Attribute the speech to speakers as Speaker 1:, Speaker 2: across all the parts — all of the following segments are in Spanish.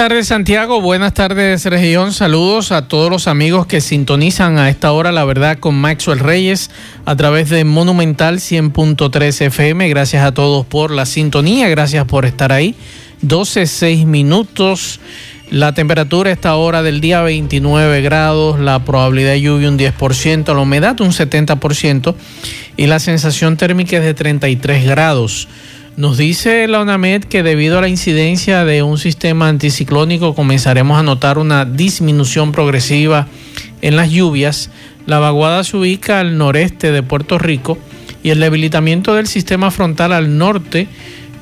Speaker 1: Tardes Santiago, buenas tardes región, saludos a todos los amigos que sintonizan a esta hora la verdad con Maxwell Reyes a través de Monumental 100.3 FM, gracias a todos por la sintonía, gracias por estar ahí, 12, 6 minutos, la temperatura a esta hora del día 29 grados, la probabilidad de lluvia un 10%, la humedad un 70% y la sensación térmica es de 33 grados. Nos dice la UNAMED que debido a la incidencia de un sistema anticiclónico comenzaremos a notar una disminución progresiva en las lluvias. La vaguada se ubica al noreste de Puerto Rico y el debilitamiento del sistema frontal al norte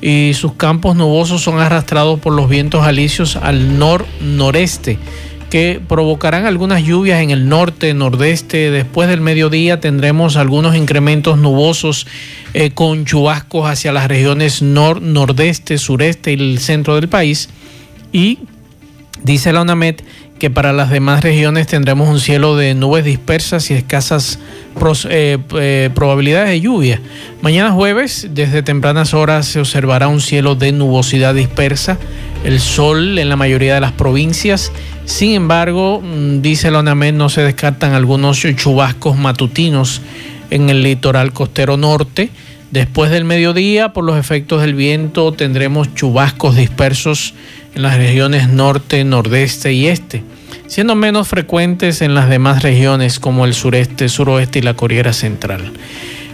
Speaker 1: y sus campos nubosos son arrastrados por los vientos alisios al nor-noreste que provocarán algunas lluvias en el norte, nordeste. Después del mediodía tendremos algunos incrementos nubosos eh, con chubascos hacia las regiones nor, nordeste, sureste y el centro del país. Y dice la UNAMED que para las demás regiones tendremos un cielo de nubes dispersas y escasas eh, eh, probabilidades de lluvia. Mañana jueves, desde tempranas horas, se observará un cielo de nubosidad dispersa, el sol en la mayoría de las provincias. Sin embargo, mm, dice la UNAMED, no se descartan algunos chubascos matutinos en el litoral costero norte. Después del mediodía, por los efectos del viento, tendremos chubascos dispersos en las regiones norte, nordeste y este, siendo menos frecuentes en las demás regiones como el sureste, suroeste y la Corriera Central.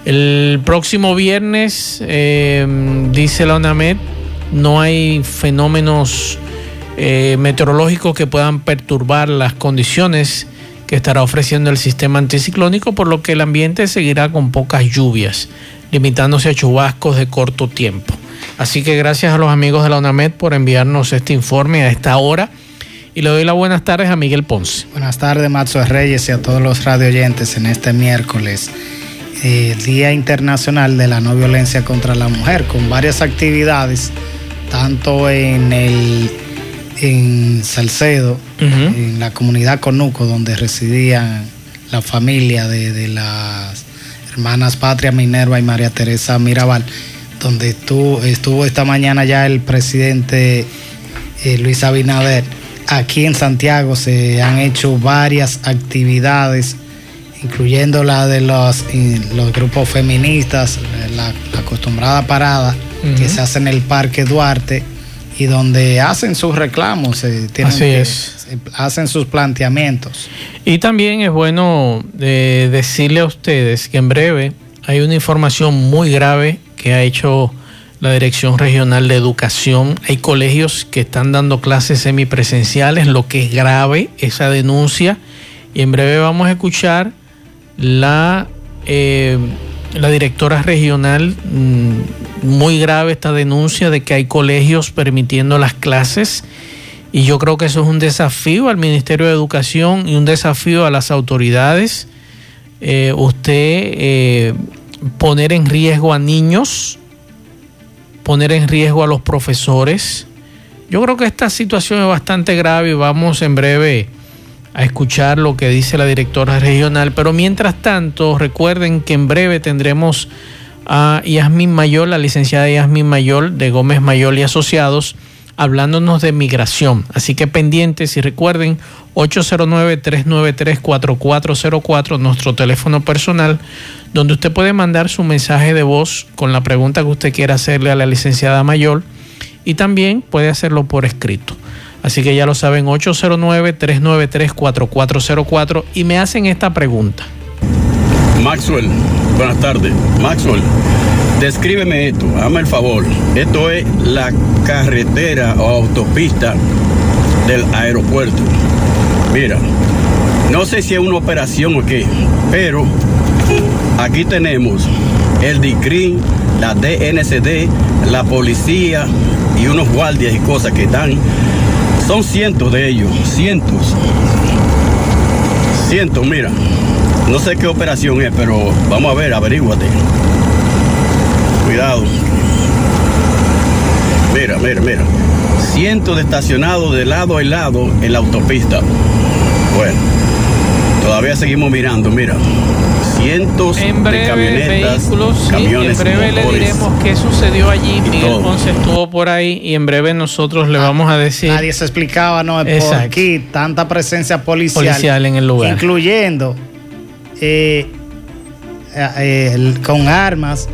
Speaker 1: El próximo viernes, eh, dice la UNAMED, no hay fenómenos eh, meteorológicos que puedan perturbar las condiciones que estará ofreciendo el sistema anticiclónico, por lo que el ambiente seguirá con pocas lluvias, limitándose a chubascos de corto tiempo. Así que gracias a los amigos de la UNAMED por enviarnos este informe a esta hora. Y le doy las buenas tardes a Miguel Ponce.
Speaker 2: Buenas tardes, Maxo Reyes y a todos los radio oyentes en este miércoles, eh, Día Internacional de la No Violencia contra la Mujer, con varias actividades, tanto en el en Salcedo, en la comunidad Conuco, donde residían la familia de, las hermanas Patria Minerva y María Teresa Mirabal donde estuvo, estuvo esta mañana ya el presidente eh, Luis Abinader. Aquí en Santiago se han hecho varias actividades, incluyendo la de los, los grupos feministas, la, acostumbrada parada que se hace en el Parque Duarte y donde hacen sus reclamos, eh,
Speaker 1: Así es.
Speaker 2: hacen sus planteamientos.
Speaker 1: Y también es bueno eh, decirle a ustedes que en breve hay una información muy grave que ha hecho la Dirección Regional de Educación. Hay colegios que están dando clases semipresenciales, lo que es grave esa denuncia. Y en breve vamos a escuchar la, eh, la directora regional, mm, muy grave esta denuncia de que hay colegios permitiendo las clases. Y yo creo que eso es un desafío al Ministerio de Educación y un desafío a las autoridades. Eh, usted eh, poner en riesgo a niños, poner en riesgo a los profesores. Yo creo que esta situación es bastante grave y vamos en breve a escuchar lo que dice la directora regional. Pero mientras tanto, recuerden que en breve tendremos a Yasmin Mayor, la licenciada Yasmin Mayor de Gómez Mayor y Asociados, hablándonos de migración. Así que pendientes y recuerden 809-393-4404, nuestro teléfono personal, donde usted puede mandar su mensaje de voz con la pregunta que usted quiera hacerle a la licenciada mayor y también puede hacerlo por escrito. Así que ya lo saben, 809-393-4404 y me hacen esta pregunta.
Speaker 3: Maxwell, buenas tardes. Maxwell, descríbeme esto, hazme el favor. Esto es la carretera o autopista del aeropuerto. Mira, no sé si es una operación o qué, pero aquí tenemos el DICRIN, la DNCD, la policía y unos guardias y cosas que están Son cientos de ellos, cientos. Cientos, mira. No sé qué operación es, pero vamos a ver, averíguate. Cuidado. Mira, mira, mira. Cientos de estacionados de lado a lado en la autopista. Bueno, todavía seguimos mirando, mira. Cientos
Speaker 1: en breve,
Speaker 3: de camionetas,
Speaker 1: vehículos, sí,
Speaker 3: camiones,
Speaker 1: en breve le diremos qué sucedió allí. Miguel
Speaker 3: todo.
Speaker 1: Ponce estuvo por ahí y en breve nosotros le vamos a decir
Speaker 2: Nadie se explicaba, ¿no? Por
Speaker 1: Exacto.
Speaker 2: aquí tanta presencia policial.
Speaker 1: policial en el lugar.
Speaker 2: Incluyendo eh, eh, el- con armas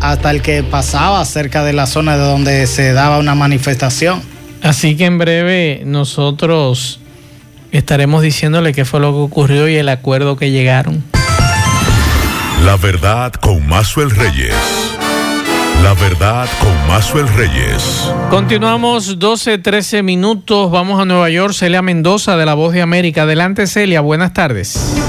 Speaker 2: hasta el que pasaba cerca de la zona de donde se daba una manifestación.
Speaker 1: Así que en breve nosotros estaremos diciéndole qué fue lo que ocurrió y el acuerdo que llegaron.
Speaker 4: La verdad con Mazuel Reyes. La verdad con Mazuel Reyes.
Speaker 1: Continuamos 12, 13 minutos. Vamos a Nueva York. Celia Mendoza de La Voz de América. Adelante, Celia. Buenas tardes.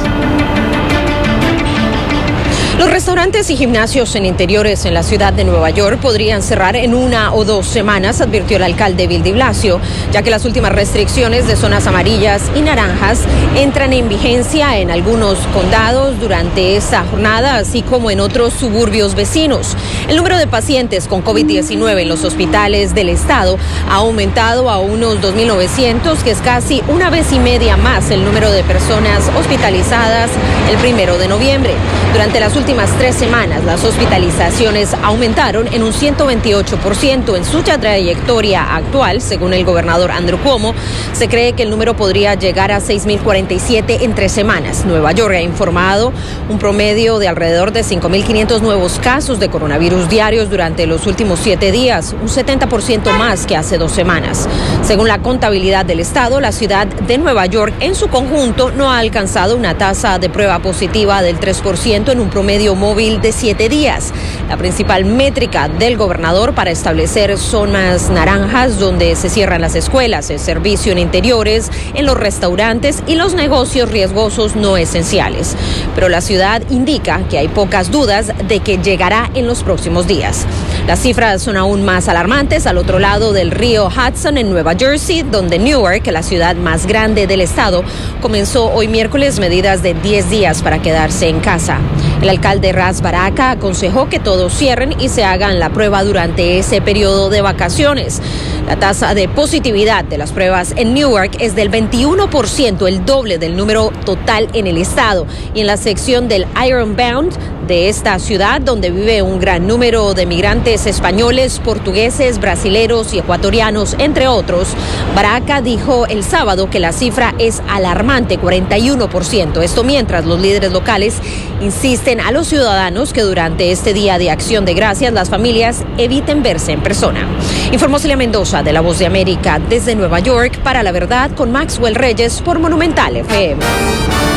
Speaker 5: Los restaurantes y gimnasios en interiores en la ciudad de Nueva York podrían cerrar en una o dos semanas, advirtió el alcalde Bill de Blasio, ya que las últimas restricciones de zonas amarillas y naranjas entran en vigencia en algunos condados durante esta jornada, así como en otros suburbios vecinos. El número de pacientes con COVID-19 en los hospitales del estado ha aumentado a unos 2.900, que es casi una vez y media más el número de personas hospitalizadas el primero de noviembre. Durante las últimas tres semanas, las hospitalizaciones aumentaron en un 128% en su trayectoria actual, según el gobernador Andrew Cuomo. Se cree que el número podría llegar a 6.047 en tres semanas. Nueva York ha informado un promedio de alrededor de 5.500 nuevos casos de coronavirus diarios durante los últimos siete días, un 70% más que hace dos semanas. Según la contabilidad del Estado, la ciudad de Nueva York en su conjunto no ha alcanzado una tasa de prueba positiva del 3% en un promedio móvil de siete días. La principal métrica del gobernador para establecer zonas naranjas donde se cierran las escuelas, el servicio en interiores, en los restaurantes y los negocios riesgosos no esenciales. Pero la ciudad indica que hay pocas dudas de que llegará en los próximos días. Las cifras son aún más alarmantes al otro lado del río Hudson en Nueva Jersey, donde Newark, la ciudad más grande del estado, comenzó hoy miércoles medidas de 10 días para quedarse en casa. El alcalde Raz Baraka aconsejó que todos cierren y se hagan la prueba durante ese periodo de vacaciones. La tasa de positividad de las pruebas en Newark es del 21%, el doble del número total en el estado. Y en la sección del Ironbound de esta ciudad, donde vive un gran número de migrantes españoles, portugueses, brasileros y ecuatorianos, entre otros, Baraka dijo el sábado que la cifra es alarmante, 41%. Esto mientras los líderes locales insisten a los ciudadanos que durante este día de acción de gracias las familias eviten verse en persona. Informó Celia Mendoza de La Voz de América desde Nueva York para La Verdad con Maxwell Reyes por Monumental FM.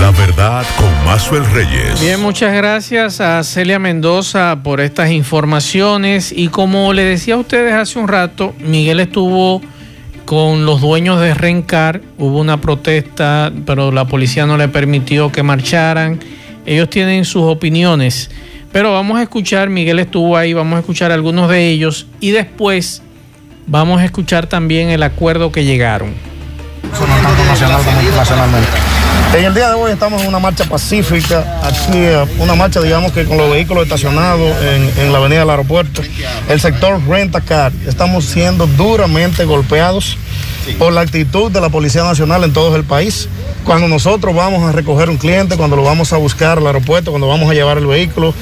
Speaker 4: La verdad con Mazuel Reyes.
Speaker 1: Bien, muchas gracias a Celia Mendoza por estas informaciones. Y como le decía a ustedes hace un rato, Miguel estuvo con los dueños de Rencar. Hubo una protesta, pero la policía no le permitió que marcharan. Ellos tienen sus opiniones. Pero vamos a escuchar, Miguel estuvo ahí, vamos a escuchar algunos de ellos. Y después vamos a escuchar también el acuerdo que llegaron.
Speaker 6: no tanto nacional como internacionalmente. En el día de hoy estamos en una marcha pacífica, aquí eh, una marcha digamos que con los vehículos estacionados en, en la avenida del aeropuerto. El sector renta car, estamos siendo duramente golpeados por la actitud de la Policía Nacional en todo el país. Cuando nosotros vamos a recoger un cliente, cuando lo vamos a buscar al aeropuerto, cuando vamos a llevar el vehículo,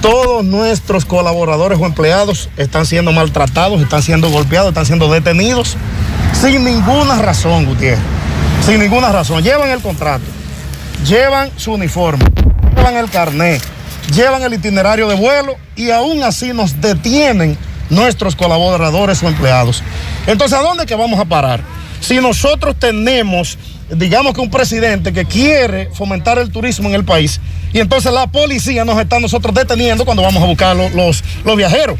Speaker 6: todos nuestros colaboradores o empleados están siendo maltratados, están siendo golpeados, están siendo detenidos sin ninguna razón, Gutiérrez. Sin ninguna razón. Llevan el contrato, llevan su uniforme, llevan el carnet, llevan el itinerario de vuelo y aún así nos detienen nuestros colaboradores o empleados. Entonces, ¿a dónde que vamos a parar? Si nosotros tenemos, digamos que un presidente que quiere fomentar el turismo en el país y entonces la policía nos está nosotros deteniendo cuando vamos a buscar los, los, los viajeros.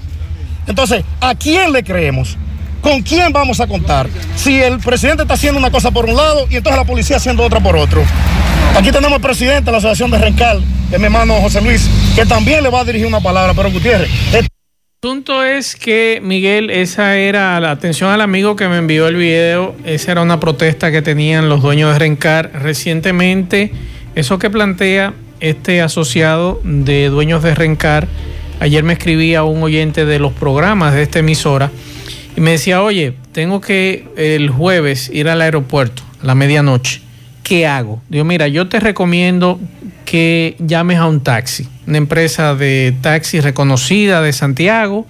Speaker 6: Entonces, ¿a quién le creemos? ¿Con quién vamos a contar? Si el presidente está haciendo una cosa por un lado y entonces la policía haciendo otra por otro. Aquí tenemos presidente de la Asociación de Rencal, que es mi hermano José Luis, que también le va a dirigir una palabra, pero Gutiérrez.
Speaker 1: punto es que, Miguel, esa era la atención al amigo que me envió el video. Esa era una protesta que tenían los dueños de Rencar recientemente. Eso que plantea este asociado de dueños de Rencar. Ayer me escribía un oyente de los programas de esta emisora y me decía, oye, tengo que el jueves ir al aeropuerto a la medianoche. ¿Qué hago? Digo, mira, yo te recomiendo que llames a un taxi, una empresa de taxi reconocida de Santiago.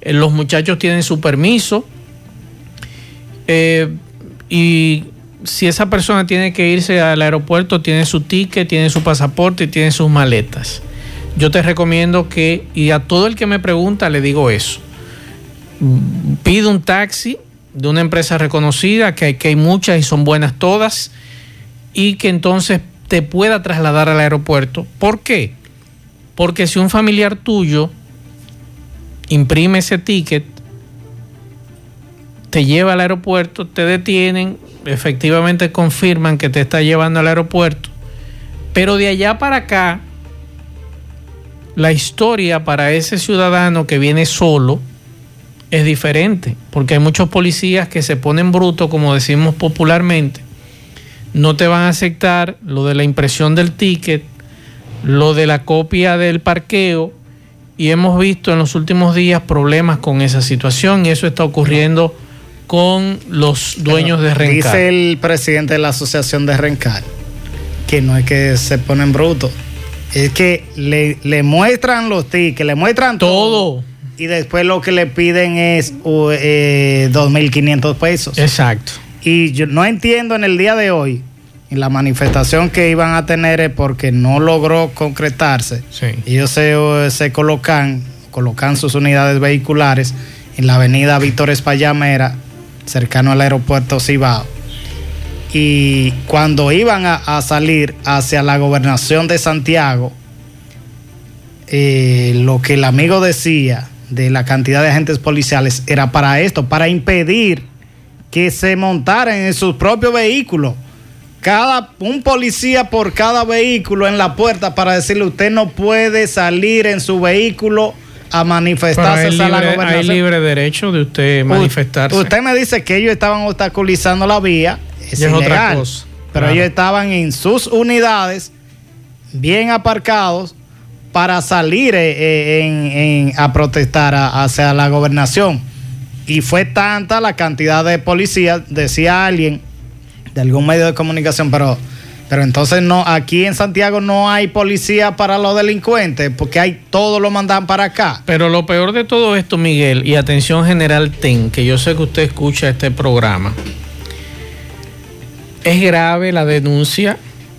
Speaker 1: Eh, los muchachos tienen su permiso. Eh, y si esa persona tiene que irse al aeropuerto, tiene su ticket, tiene su pasaporte y tiene sus maletas. Yo te recomiendo que, y a todo el que me pregunta le digo eso, pide un taxi de una empresa reconocida, que que hay muchas y son buenas todas, y que entonces te pueda trasladar al aeropuerto. ¿Por qué? Porque si un familiar tuyo imprime ese ticket, te lleva al aeropuerto, te detienen, efectivamente confirman que te está llevando al aeropuerto, pero de allá para acá, la historia para ese ciudadano que viene solo es diferente, porque hay muchos policías que se ponen brutos, como decimos popularmente, no te van a aceptar lo de la impresión del ticket, lo de la copia del parqueo, y hemos visto en los últimos días problemas con esa situación, y eso está ocurriendo con los dueños de Rencar.
Speaker 2: Dice el presidente de la asociación de Rencar que no es que se ponen brutos, es que le, le muestran los tickets, le muestran todo. todo y después lo que le piden es eh, 2.500 pesos.
Speaker 1: Exacto.
Speaker 2: Y yo no entiendo en el día de hoy, en la manifestación que iban a tener es porque no logró concretarse.
Speaker 1: Sí.
Speaker 2: Ellos se, se colocan, colocan sus unidades vehiculares en la avenida Víctor Espallamera, cercano al aeropuerto Cibao. Y cuando iban a, a salir hacia la gobernación de Santiago, eh, lo que el amigo decía de la cantidad de agentes policiales era para esto, para impedir que se montaran en sus propios vehículos. Cada, un policía por cada vehículo en la puerta para decirle usted no puede salir en su vehículo a manifestarse
Speaker 1: hay libre, hay libre derecho de usted manifestarse.
Speaker 2: Usted me dice que ellos estaban obstaculizando la vía, es,
Speaker 1: es
Speaker 2: ilegal,
Speaker 1: otra cosa.
Speaker 2: pero
Speaker 1: Claro.
Speaker 2: ellos estaban en sus unidades bien aparcados para salir eh, eh, en- en- a protestar a- hacia la gobernación. Y fue tanta la cantidad de policías, decía alguien de algún medio de comunicación, pero, pero entonces no, aquí en Santiago no hay policía para los delincuentes, porque hay todo lo mandan para acá.
Speaker 1: Pero lo peor de todo esto, Miguel, y atención general TEN, que yo sé que usted escucha este programa, es grave la denuncia,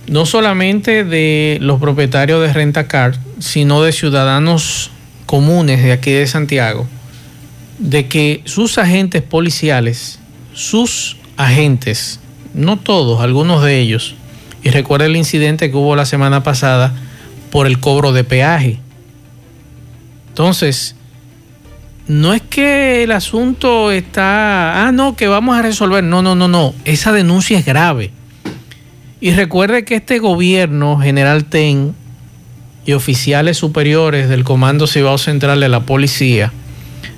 Speaker 1: no solamente de los propietarios de Renta Car, sino de ciudadanos comunes de aquí de Santiago, de que sus agentes policiales, sus agentes, no todos, algunos de ellos, y recuerda el incidente que hubo la semana pasada por el cobro de peaje. Entonces, no es que el asunto está, ah, no, que vamos a resolver. No, no, no, no. Esa denuncia es grave. Y recuerde que este gobierno, General TEN y oficiales superiores del Comando Cibao Central de la Policía,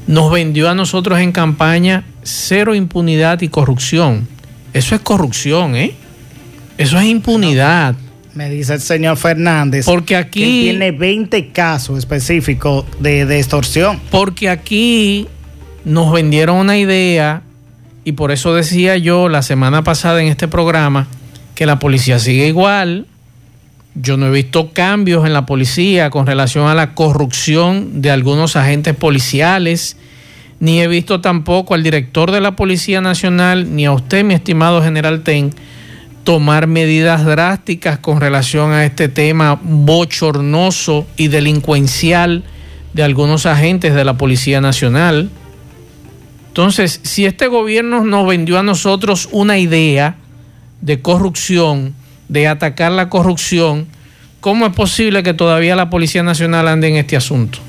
Speaker 1: nos vendió a nosotros en campaña cero impunidad y corrupción. Eso es corrupción, ¿eh? Eso es impunidad.
Speaker 2: Me dice el señor Fernández
Speaker 1: Porque
Speaker 2: que
Speaker 1: aquí...
Speaker 2: tiene 20 casos específicos de, de extorsión.
Speaker 1: Porque aquí nos vendieron una idea y por eso decía yo la semana pasada en este programa que la policía sigue igual. Yo no he visto cambios en la policía con relación a la corrupción de algunos agentes policiales, ni he visto tampoco al director de la Policía Nacional, ni a usted, mi estimado general Ten, tomar medidas drásticas con relación a este tema bochornoso y delincuencial de algunos agentes de la Policía Nacional. Entonces, si este gobierno nos vendió a nosotros una idea de corrupción, de atacar la corrupción, ¿cómo es posible que todavía la Policía Nacional ande en este asunto?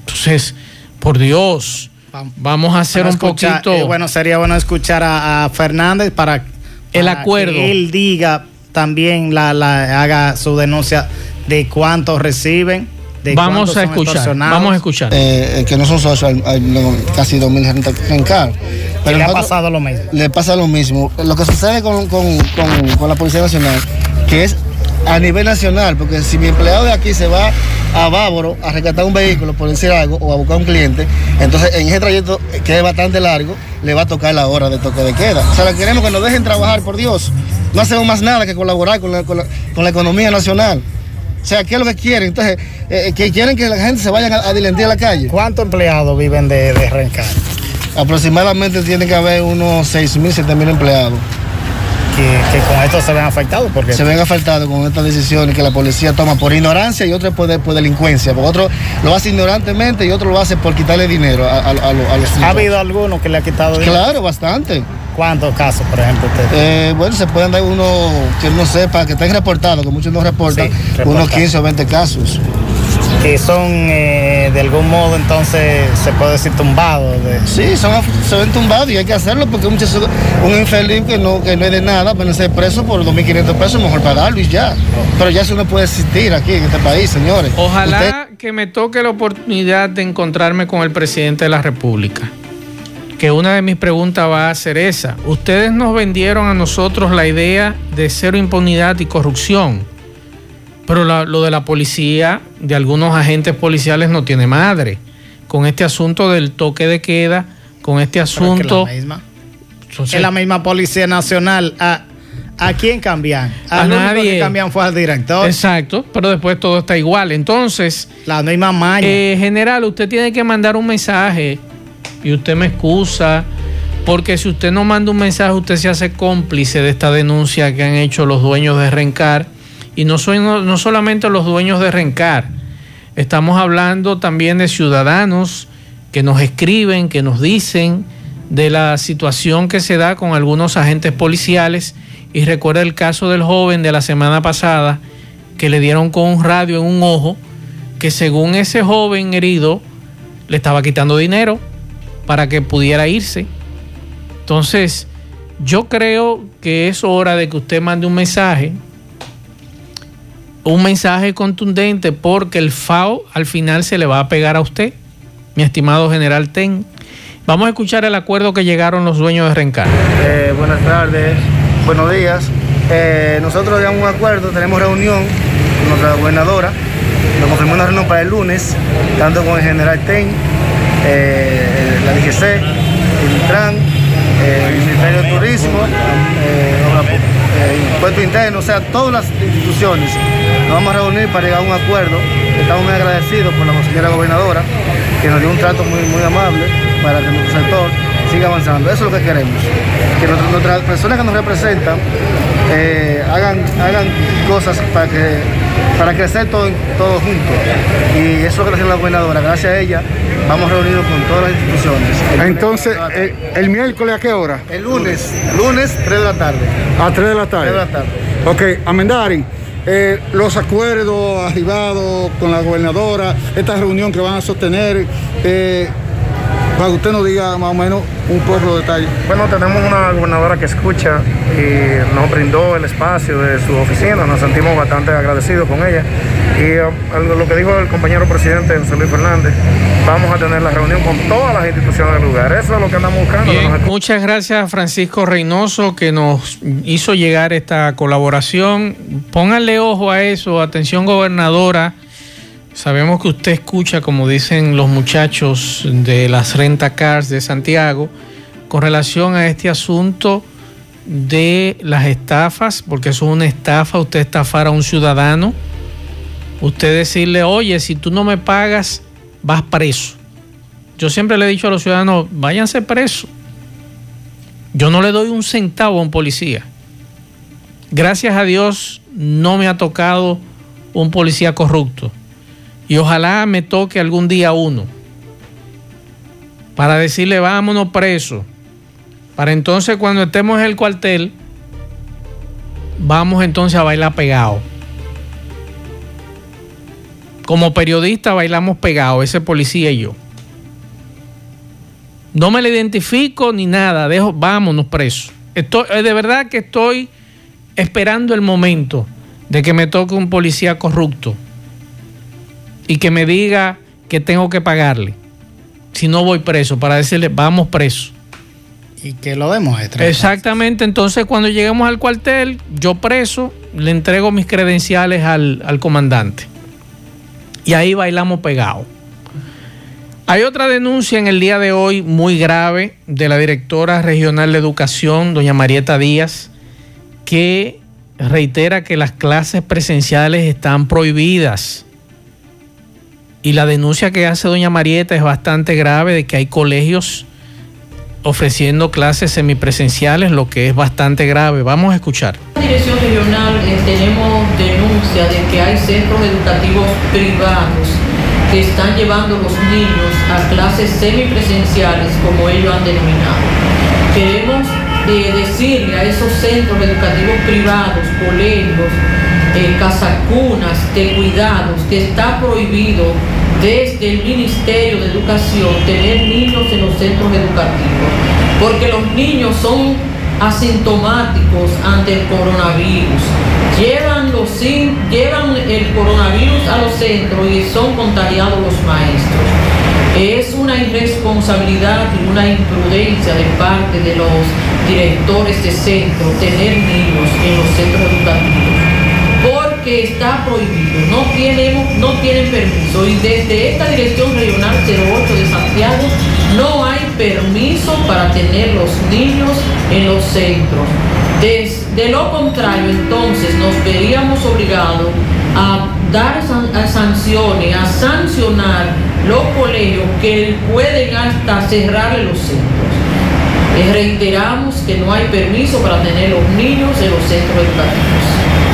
Speaker 1: Entonces, por Dios, vamos a hacer
Speaker 2: Bueno,
Speaker 1: un
Speaker 2: escucha-
Speaker 1: poquito...
Speaker 2: eh, bueno, sería bueno escuchar a, a Fernández para,
Speaker 1: El acuerdo.
Speaker 2: que él diga también, la, la- haga su denuncia de cuánto reciben
Speaker 1: vamos a escuchar, vamos a escuchar.
Speaker 7: Eh, que no son socios, hay, casi 2.000 gente rencar.
Speaker 2: Pero le ha pasado lo mismo.
Speaker 7: Le pasa lo mismo. Lo que sucede con, con, con la Policía Nacional, que es a nivel nacional, porque si mi empleado de aquí se va a Bávaro a rescatar un vehículo, por decir algo, o a buscar un cliente, entonces en ese trayecto que es bastante largo, le va a tocar la hora de toque de queda. O sea, queremos que nos dejen trabajar, por Dios. No hacemos más nada que colaborar con la, con la, economía nacional. O sea, ¿qué es lo que quieren? Entonces, eh, que quieren que la gente se vaya a, a dilentir a la calle.
Speaker 2: ¿Cuántos empleados viven de, de rencar?
Speaker 7: Aproximadamente tiene que haber unos 6.000, 7.000 empleados
Speaker 2: que, con esto se ven afectados. Porque...
Speaker 7: Se ven afectados con estas decisiones que la policía toma por ignorancia y otro por, por delincuencia. Porque otro lo hace ignorantemente y otro lo hace por quitarle dinero a, los
Speaker 2: ¿Ha habido alguno que le ha quitado
Speaker 7: dinero? Claro, bastante.
Speaker 2: ¿Cuántos casos, por ejemplo?
Speaker 7: Eh, bueno, se pueden dar uno que no sepa, que estén reportados, que muchos no reportan, unos 15 o 20 casos
Speaker 2: que son eh, de algún modo entonces se puede decir tumbados. De...
Speaker 7: Sí, son, se ven tumbados y hay que hacerlo porque muchos, un infeliz que no, que no es de nada, pero ser preso por 2.500 pesos, mejor pagarlo y ya. Pero ya eso no puede existir aquí en este país, señores.
Speaker 1: Ojalá que me toque la oportunidad de encontrarme con el presidente de la República. Que una de mis preguntas va a ser esa. Ustedes nos vendieron a nosotros la idea de cero impunidad y corrupción pero lo de la policía, de algunos agentes policiales, no tiene madre. Con este asunto del toque de queda, con este asunto.
Speaker 2: Es, la misma. es la misma Policía Nacional. ¿A, ¿A quién cambian?
Speaker 1: A, nadie.
Speaker 2: que cambian fue al director.
Speaker 1: Exacto, pero después todo está igual. Entonces.
Speaker 2: La misma maña.
Speaker 1: Eh, general, usted tiene que mandar un mensaje y usted me excusa. Porque si usted no manda un mensaje, usted se hace cómplice de esta denuncia que han hecho los dueños de Rencar y no, soy, no, solamente los dueños de Rencar, estamos hablando también de ciudadanos que nos escriben, que nos dicen de la situación que se da con algunos agentes policiales. Y recuerda el caso del joven de la semana pasada que le dieron con un radio en un ojo, que según ese joven herido le estaba quitando dinero para que pudiera irse. Entonces, yo creo que es hora de que usted mande un mensaje un mensaje contundente porque el FAO al final se le va a pegar a usted, mi estimado general Ten. Vamos a escuchar el acuerdo que llegaron los dueños de Rencar.
Speaker 7: Eh, buenas tardes, buenos días. Eh, nosotros llegamos a un acuerdo, tenemos reunión con nuestra gobernadora. Nos confirmó una reunión para el lunes, tanto con el general Ten, eh, la DGC, el Intran, el Ministerio de Turismo, el Puerto Interno, o sea, todas las instituciones nos vamos a reunir para llegar a un acuerdo. Estamos muy agradecidos por la señora gobernadora, que nos dio un trato muy, muy amable para que nuestro sector siga avanzando. Eso es lo que queremos. Que nuestras personas que nos representan eh, hagan, hagan cosas para que para crecer todos todo juntos. Y eso es que hace la gobernadora. Gracias a ella vamos reunidos con todas las instituciones.
Speaker 8: Entonces, el, miércoles a qué hora?
Speaker 7: El lunes, lunes 3 de la tarde.
Speaker 8: A 3 de la tarde. 3
Speaker 7: de la tarde.
Speaker 8: Ok, Amendari. Eh, los acuerdos arribados con la gobernadora, esta reunión que van a sostener, eh, para que usted nos diga más o menos un poco de detalle.
Speaker 6: Bueno, tenemos una gobernadora que escucha y nos brindó el espacio de su oficina, nos sentimos bastante agradecidos con ella. Y eh, lo que dijo el compañero presidente José Luis Fernández, vamos a tener la reunión con todas las instituciones del lugar. Eso es lo que andamos buscando.
Speaker 1: muchas gracias a Francisco Reynoso que nos hizo llegar esta colaboración. Pónganle ojo a eso, atención gobernadora. Sabemos que usted escucha, como dicen los muchachos de las renta cars de Santiago, con relación a este asunto de las estafas, porque eso es una estafa, usted estafar a un ciudadano, usted decirle, oye, si tú no me pagas, vas preso. Yo siempre le he dicho a los ciudadanos, váyanse presos. Yo no le doy un centavo a un policía. Gracias a Dios no me ha tocado un policía corrupto. Y ojalá me toque algún día uno para decirle vámonos preso. Para entonces cuando estemos en el cuartel, vamos entonces a bailar pegado. Como periodista bailamos pegado, ese policía y yo. No me le identifico ni nada, dejo, vámonos preso. Estoy, eh, de verdad que estoy esperando el momento de que me toque un policía corrupto y que me diga que tengo que pagarle si no voy preso, para decirle, vamos preso.
Speaker 2: Y que lo demuestre.
Speaker 1: Exactamente, entonces cuando lleguemos al cuartel, yo preso, le entrego mis credenciales al, al comandante. Y ahí bailamos pegados. Hay otra denuncia en el día de hoy muy grave de la directora regional de educación, doña Marieta Díaz, que reitera que las clases presenciales están prohibidas. Y la denuncia que hace doña Marieta es bastante grave de que hay colegios ofreciendo clases semipresenciales, lo que es bastante grave. Vamos a escuchar.
Speaker 9: La dirección regional eh, tenemos denuncia de que hay centros educativos privados que están llevando los niños a clases semipresenciales, como ellos han denominado. Queremos eh, decirle a esos centros educativos privados, colegios, eh, casacunas de cuidados, que está prohibido desde el Ministerio de Educación tener niños en los centros educativos, porque los niños son asintomáticos ante el coronavirus. Llevan, los, llevan el coronavirus a los centros y son contagiados los maestros. Es una irresponsabilidad y una imprudencia de parte de los directores de centro tener niños en los centros educativos porque está prohibido, no, tenemos, no tienen permiso y desde esta Dirección Regional 08 de Santiago no hay permiso para tener los niños en los centros. De, lo contrario, entonces nos veríamos obligados a dar sanciones, a sancionar los colegios que pueden hasta cerrarle los centros. Les reiteramos que no hay permiso para tener los niños en los centros educativos.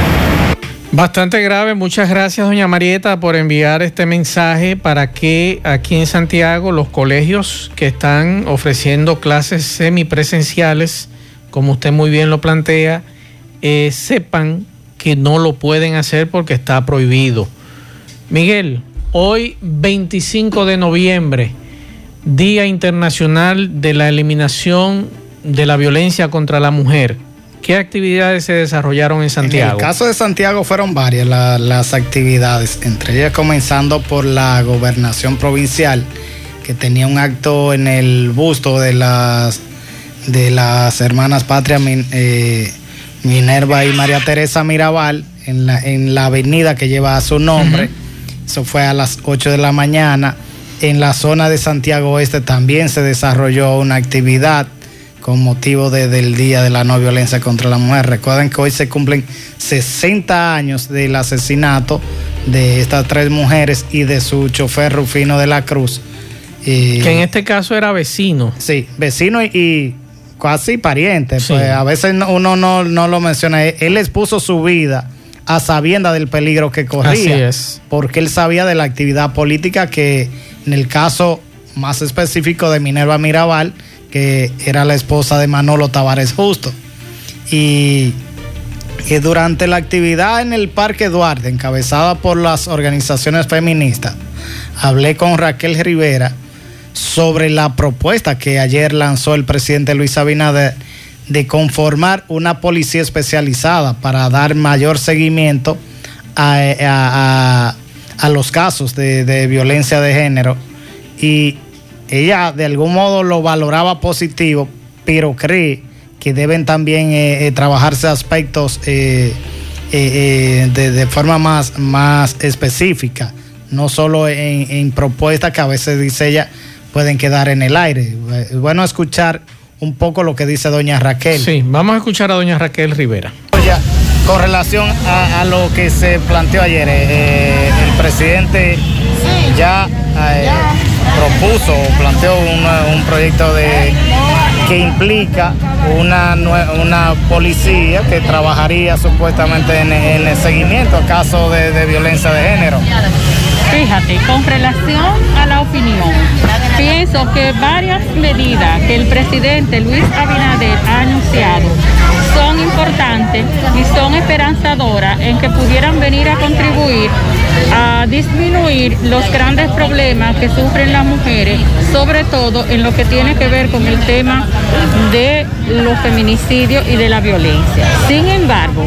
Speaker 1: Bastante grave. Muchas gracias, doña Marieta, por enviar este mensaje para que aquí en Santiago los colegios que están ofreciendo clases semipresenciales, como usted muy bien lo plantea, eh, sepan que no lo pueden hacer porque está prohibido. Miguel, hoy 25 de noviembre, Día Internacional de la Eliminación de la Violencia contra la Mujer. ¿Qué actividades se desarrollaron en Santiago?
Speaker 2: En el caso de Santiago fueron varias las actividades, entre ellas comenzando por la gobernación provincial, que tenía un acto en el busto de las, de las hermanas Patria eh, Minerva y María Teresa Mirabal, en la, en la avenida que lleva su nombre. Eso fue a las 8 de la mañana. En la zona de Santiago Oeste también se desarrolló una actividad con motivo del Día de la No Violencia contra la Mujer. Recuerden que hoy se cumplen 60 años del asesinato de estas tres mujeres y de su chofer Rufino de la Cruz.
Speaker 1: que en este caso era vecino.
Speaker 2: Sí, vecino y, casi pariente. Pues a veces uno no, no, lo menciona. Él expuso su vida a sabienda del peligro que corría. Así
Speaker 1: es.
Speaker 2: Porque él sabía de la actividad política que en el caso más específico de Minerva Mirabal, que era la esposa de Manolo Tavares Justo. Y, durante la actividad en el Parque Duarte, encabezada por las organizaciones feministas, hablé con Raquel Rivera sobre la propuesta que ayer lanzó el presidente Luis Abinader de conformar una policía especializada para dar mayor seguimiento a, los casos de, de, violencia de género. Y ella de algún modo lo valoraba positivo, pero cree que deben también eh, eh, trabajarse aspectos eh, de, forma más, más específica, no solo en, propuestas que a veces dice ella pueden quedar en el aire. Es bueno escuchar un poco lo que dice doña Raquel.
Speaker 1: Sí, vamos a escuchar a doña Raquel Rivera.
Speaker 2: con relación a, lo que se planteó ayer, el presidente ya propuso o planteó un proyecto de, que implica una, una policía que trabajaría supuestamente en, el seguimiento a casos de violencia de género.
Speaker 10: Fíjate, con relación a la opinión, pienso que varias medidas que el presidente Luis Abinader ha anunciado son importantes y son esperanzadoras en que pudieran venir a contribuir a disminuir los grandes problemas que sufren las mujeres, sobre todo en lo que tiene que ver con el tema de los feminicidios y de la violencia. Sin embargo,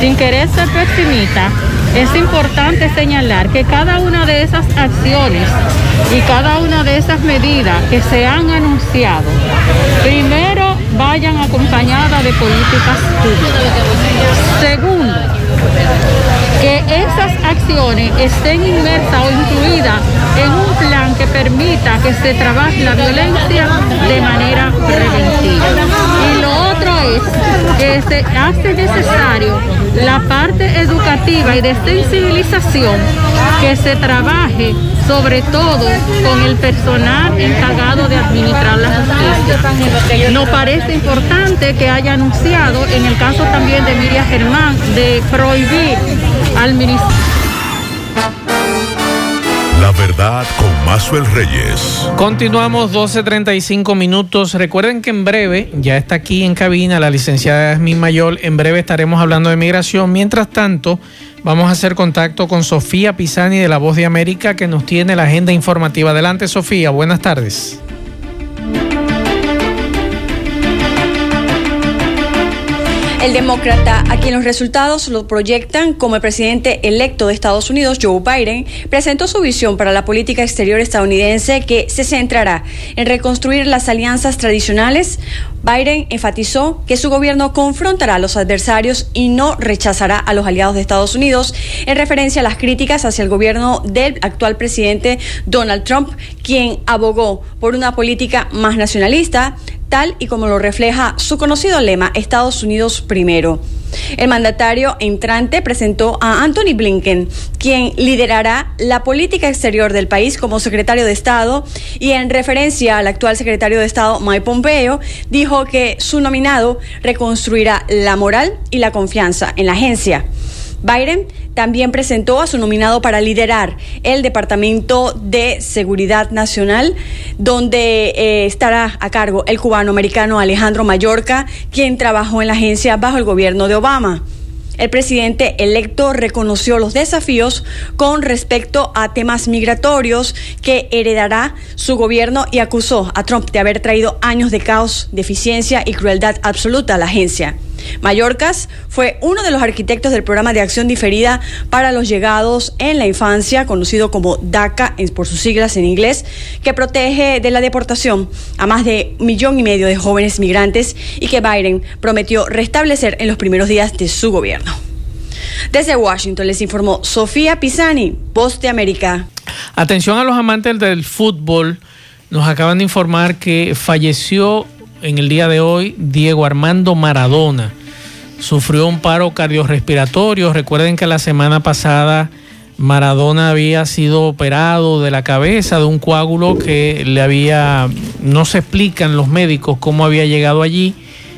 Speaker 10: sin querer ser pesimista, es importante señalar que cada una de esas acciones y cada una de esas medidas que se han anunciado, primero vayan acompañadas de políticas públicas. Segundo, que esas acciones estén inmersas o incluidas en un plan que permita que se trabaje la violencia de manera preventiva. Es que se hace necesario la parte educativa y de sensibilización que se trabaje sobre todo con el personal encargado de administrar la justicia. Nos parece importante que haya anunciado, en el caso también de Miriam Germán, de prohibir al ministerio.
Speaker 4: La verdad con Mazuel Reyes.
Speaker 1: Continuamos 12.35 minutos. Recuerden que en breve, ya está aquí en cabina la licenciada Yasmin Mayor. En breve estaremos hablando de migración. Mientras tanto, vamos a hacer contacto con Sofía Pisani de La Voz de América que nos tiene la agenda informativa. Adelante, Sofía. Buenas tardes.
Speaker 11: El demócrata, a quien los resultados lo proyectan como el presidente electo de Estados Unidos, Joe Biden, presentó su visión para la política exterior estadounidense que se centrará en reconstruir las alianzas tradicionales. Biden enfatizó que su gobierno confrontará a los adversarios y no rechazará a los aliados de Estados Unidos en referencia a las críticas hacia el gobierno del actual presidente Donald Trump, quien abogó por una política más nacionalista, tal y como lo refleja su conocido lema Estados Unidos primero. El mandatario entrante presentó a Anthony Blinken, quien liderará la política exterior del país como secretario de Estado y en referencia al actual secretario de Estado Mike Pompeo, dijo que su nominado reconstruirá la moral y la confianza en la agencia. Biden también presentó a su nominado para liderar el Departamento de Seguridad Nacional, donde eh, estará a cargo el cubano-americano Alejandro Mallorca, quien trabajó en la agencia bajo el gobierno de Obama. El presidente electo reconoció los desafíos con respecto a temas migratorios que heredará su gobierno y acusó a Trump de haber traído años de caos, deficiencia y crueldad absoluta a la agencia. Mallorcas fue uno de los arquitectos del programa de acción diferida para los llegados en la infancia, conocido como DACA por sus siglas en inglés, que protege de la deportación a más de un millón y medio de jóvenes migrantes y que Biden prometió restablecer en los primeros días de su gobierno. Desde Washington les informó Sofía Pisani, Voz de América.
Speaker 1: Atención a los amantes del fútbol. Nos acaban de informar que falleció en el día de hoy Diego Armando Maradona. Sufrió un paro cardiorrespiratorio. Recuerden que la semana pasada Maradona había sido operado de la cabeza de un coágulo que le había, no se explican los médicos cómo había llegado allí.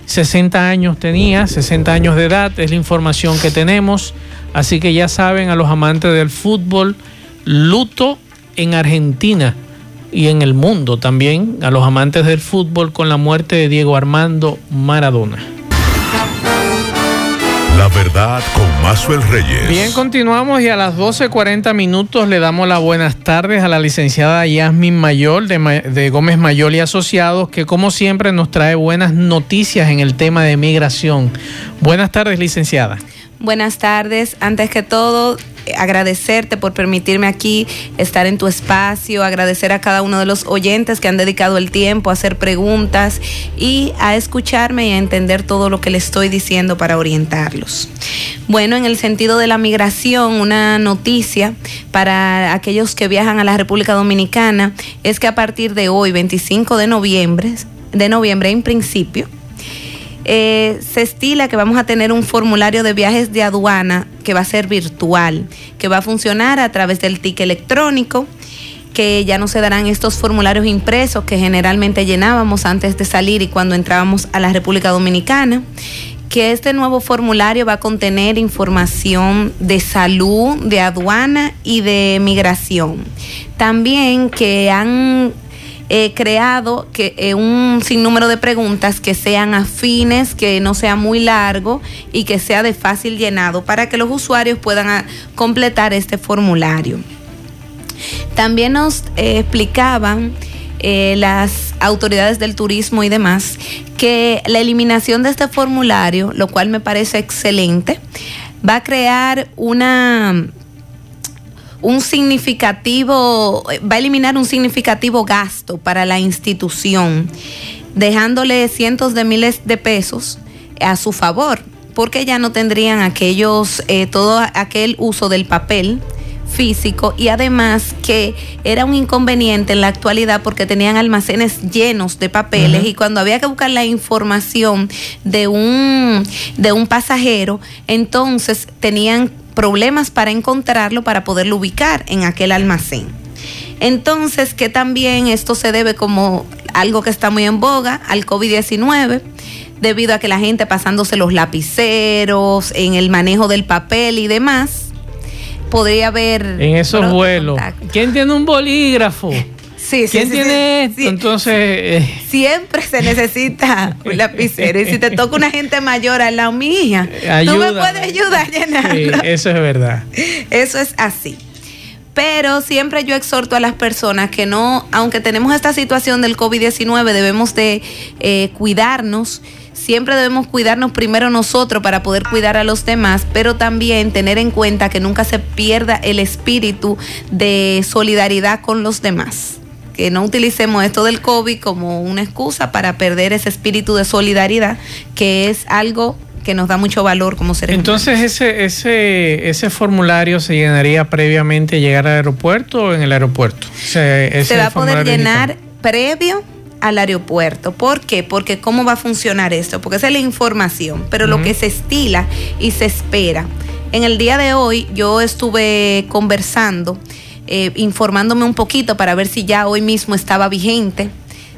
Speaker 1: 60 años tenía, 60 años de edad, es la información que tenemos. Así que ya saben a los amantes del fútbol, luto en Argentina y en el mundo también a los amantes del fútbol con la muerte de Diego Armando Maradona.
Speaker 4: La verdad con Mazuel Reyes.
Speaker 1: Bien, continuamos y a las 12.40 minutos le damos las buenas tardes a la licenciada Yasmin Mayor de, de Gómez Mayor y Asociados, que como siempre nos trae buenas noticias en el tema de migración. Buenas tardes, licenciada.
Speaker 12: Buenas tardes. Antes que todo, agradecerte por permitirme aquí estar en tu espacio, agradecer a cada uno de los oyentes que han dedicado el tiempo a hacer preguntas y a escucharme y a entender todo lo que le estoy diciendo para orientarlos. Bueno, en el sentido de la migración, una noticia para aquellos que viajan a la República Dominicana es que a partir de hoy, 25 de noviembre, de noviembre en principio, eh, se estila que vamos a tener un formulario de viajes de aduana que va a ser virtual, que va a funcionar a través del ticket electrónico que ya no se darán estos formularios impresos que generalmente llenábamos antes de salir y cuando entrábamos a la República Dominicana que este nuevo formulario va a contener información de salud, de aduana y de migración. También que han He creado que, eh, un sinnúmero de preguntas que sean afines, que no sea muy largo y que sea de fácil llenado para que los usuarios puedan ah, completar este formulario. También nos eh, explicaban eh, las autoridades del turismo y demás que la eliminación de este formulario, lo cual me parece excelente, va a crear una un significativo, va a eliminar un significativo gasto para la institución, dejándole cientos de miles de pesos a su favor, porque ya no tendrían aquellos, eh, todo aquel uso del papel físico y además que era un inconveniente en la actualidad porque tenían almacenes llenos de papeles y cuando había que buscar la información de un de un pasajero, entonces tenían problemas para encontrarlo para poderlo ubicar en aquel almacén. Entonces, que también esto se debe como algo que está muy en boga al COVID-19 debido a que la gente pasándose los lapiceros, en el manejo del papel y demás, podría haber...
Speaker 1: En esos vuelos. ¿Quién tiene un bolígrafo?
Speaker 12: Sí,
Speaker 1: ¿Quién tiene esto? Entonces. eh,
Speaker 12: Siempre se necesita un lapicero. Y si te toca una gente mayor al lado mía, tú me puedes ayudar a
Speaker 1: sí,
Speaker 12: llenarlo.
Speaker 1: eso es verdad.
Speaker 12: Eso es así. Pero siempre yo exhorto a las personas que no, aunque tenemos esta situación del COVID-19, debemos de eh, cuidarnos. Siempre debemos cuidarnos primero nosotros para poder cuidar a los demás, pero también tener en cuenta que nunca se pierda el espíritu de solidaridad con los demás. Que no utilicemos esto del COVID como una excusa para perder ese espíritu de solidaridad, que es algo que nos da mucho valor como seres humanos.
Speaker 1: Entonces, ese, ese, ese formulario se llenaría previamente a llegar al aeropuerto o en el aeropuerto. O sea, ese
Speaker 12: se va a poder llenar previo al aeropuerto. ¿Por qué? Porque cómo va a funcionar esto, porque esa es la información, pero lo que se estila y se espera. En el día de hoy yo estuve conversando, eh, informándome un poquito para ver si ya hoy mismo estaba vigente,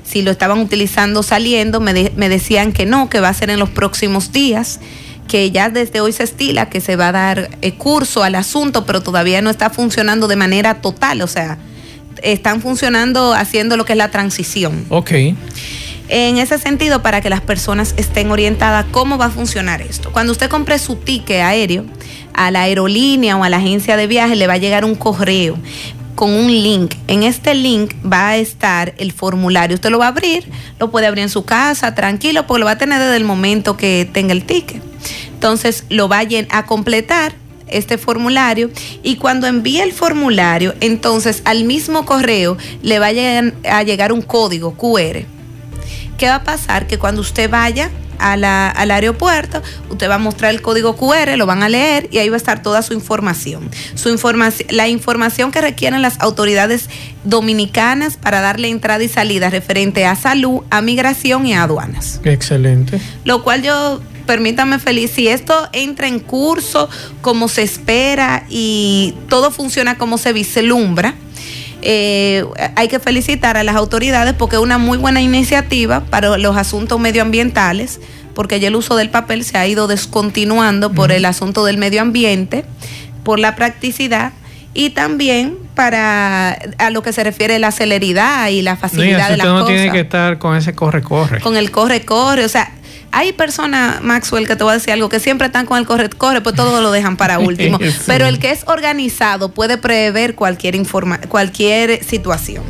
Speaker 12: si lo estaban utilizando saliendo, me, de- me decían que no, que va a ser en los próximos días que ya desde hoy se estila que se va a dar eh, curso al asunto, pero todavía no está funcionando de manera total, o sea, están funcionando haciendo lo que es la transición.
Speaker 1: Ok.
Speaker 12: En ese sentido, para que las personas estén orientadas cómo va a funcionar esto. Cuando usted compre su ticket aéreo, a la aerolínea o a la agencia de viaje le va a llegar un correo con un link. En este link va a estar el formulario. Usted lo va a abrir, lo puede abrir en su casa, tranquilo, porque lo va a tener desde el momento que tenga el ticket. Entonces lo va a llen- a completar este formulario y cuando envíe el formulario, entonces al mismo correo le va a llegar, a llegar un código QR. ¿Qué va a pasar? Que cuando usted vaya a la- al aeropuerto, usted va a mostrar el código QR, lo van a leer y ahí va a estar toda su información. Su información, la información que requieren las autoridades dominicanas para darle entrada y salida referente a salud, a migración y a aduanas.
Speaker 1: Excelente.
Speaker 12: Lo cual yo, permítame feliz, si esto entra en curso como se espera y todo funciona como se vislumbra, eh, hay que felicitar a las autoridades porque es una muy buena iniciativa para los asuntos medioambientales, porque ya el uso del papel se ha ido descontinuando por el asunto del medio ambiente, por la practicidad y también para a lo que se refiere la celeridad y la
Speaker 1: No, y
Speaker 12: facilidad
Speaker 1: así
Speaker 12: de las
Speaker 1: usted no
Speaker 12: cosas
Speaker 1: tiene que estar con ese corre-corre.
Speaker 12: con el corre-corre. O sea, hay personas, Maxwell, que te voy a decir algo, que siempre están con el corre-corre, pues todo lo dejan para último.
Speaker 1: Sí.
Speaker 12: Pero el que es organizado puede prever cualquier, informa cualquier situación.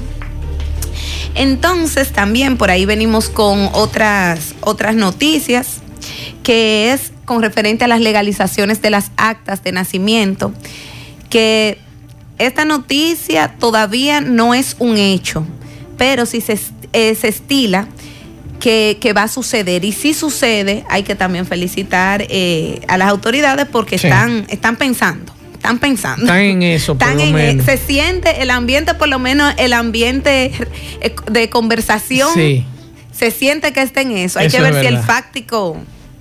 Speaker 12: Entonces, también por ahí venimos con otras, otras noticias, que es con referente a las legalizaciones de las actas de nacimiento, que esta noticia todavía no es un hecho, pero si se, eh, se estila que, que va a suceder. Y si sucede, hay que también felicitar eh, a las autoridades porque
Speaker 1: Sí.
Speaker 12: están, están pensando, están pensando.
Speaker 1: Están en eso, por
Speaker 12: Están
Speaker 1: lo
Speaker 12: en-
Speaker 1: menos.
Speaker 12: se siente el ambiente, por lo menos el ambiente eh, de conversación,
Speaker 1: Sí.
Speaker 12: se siente que está en eso. Hay
Speaker 1: Eso
Speaker 12: que ver si el fáctico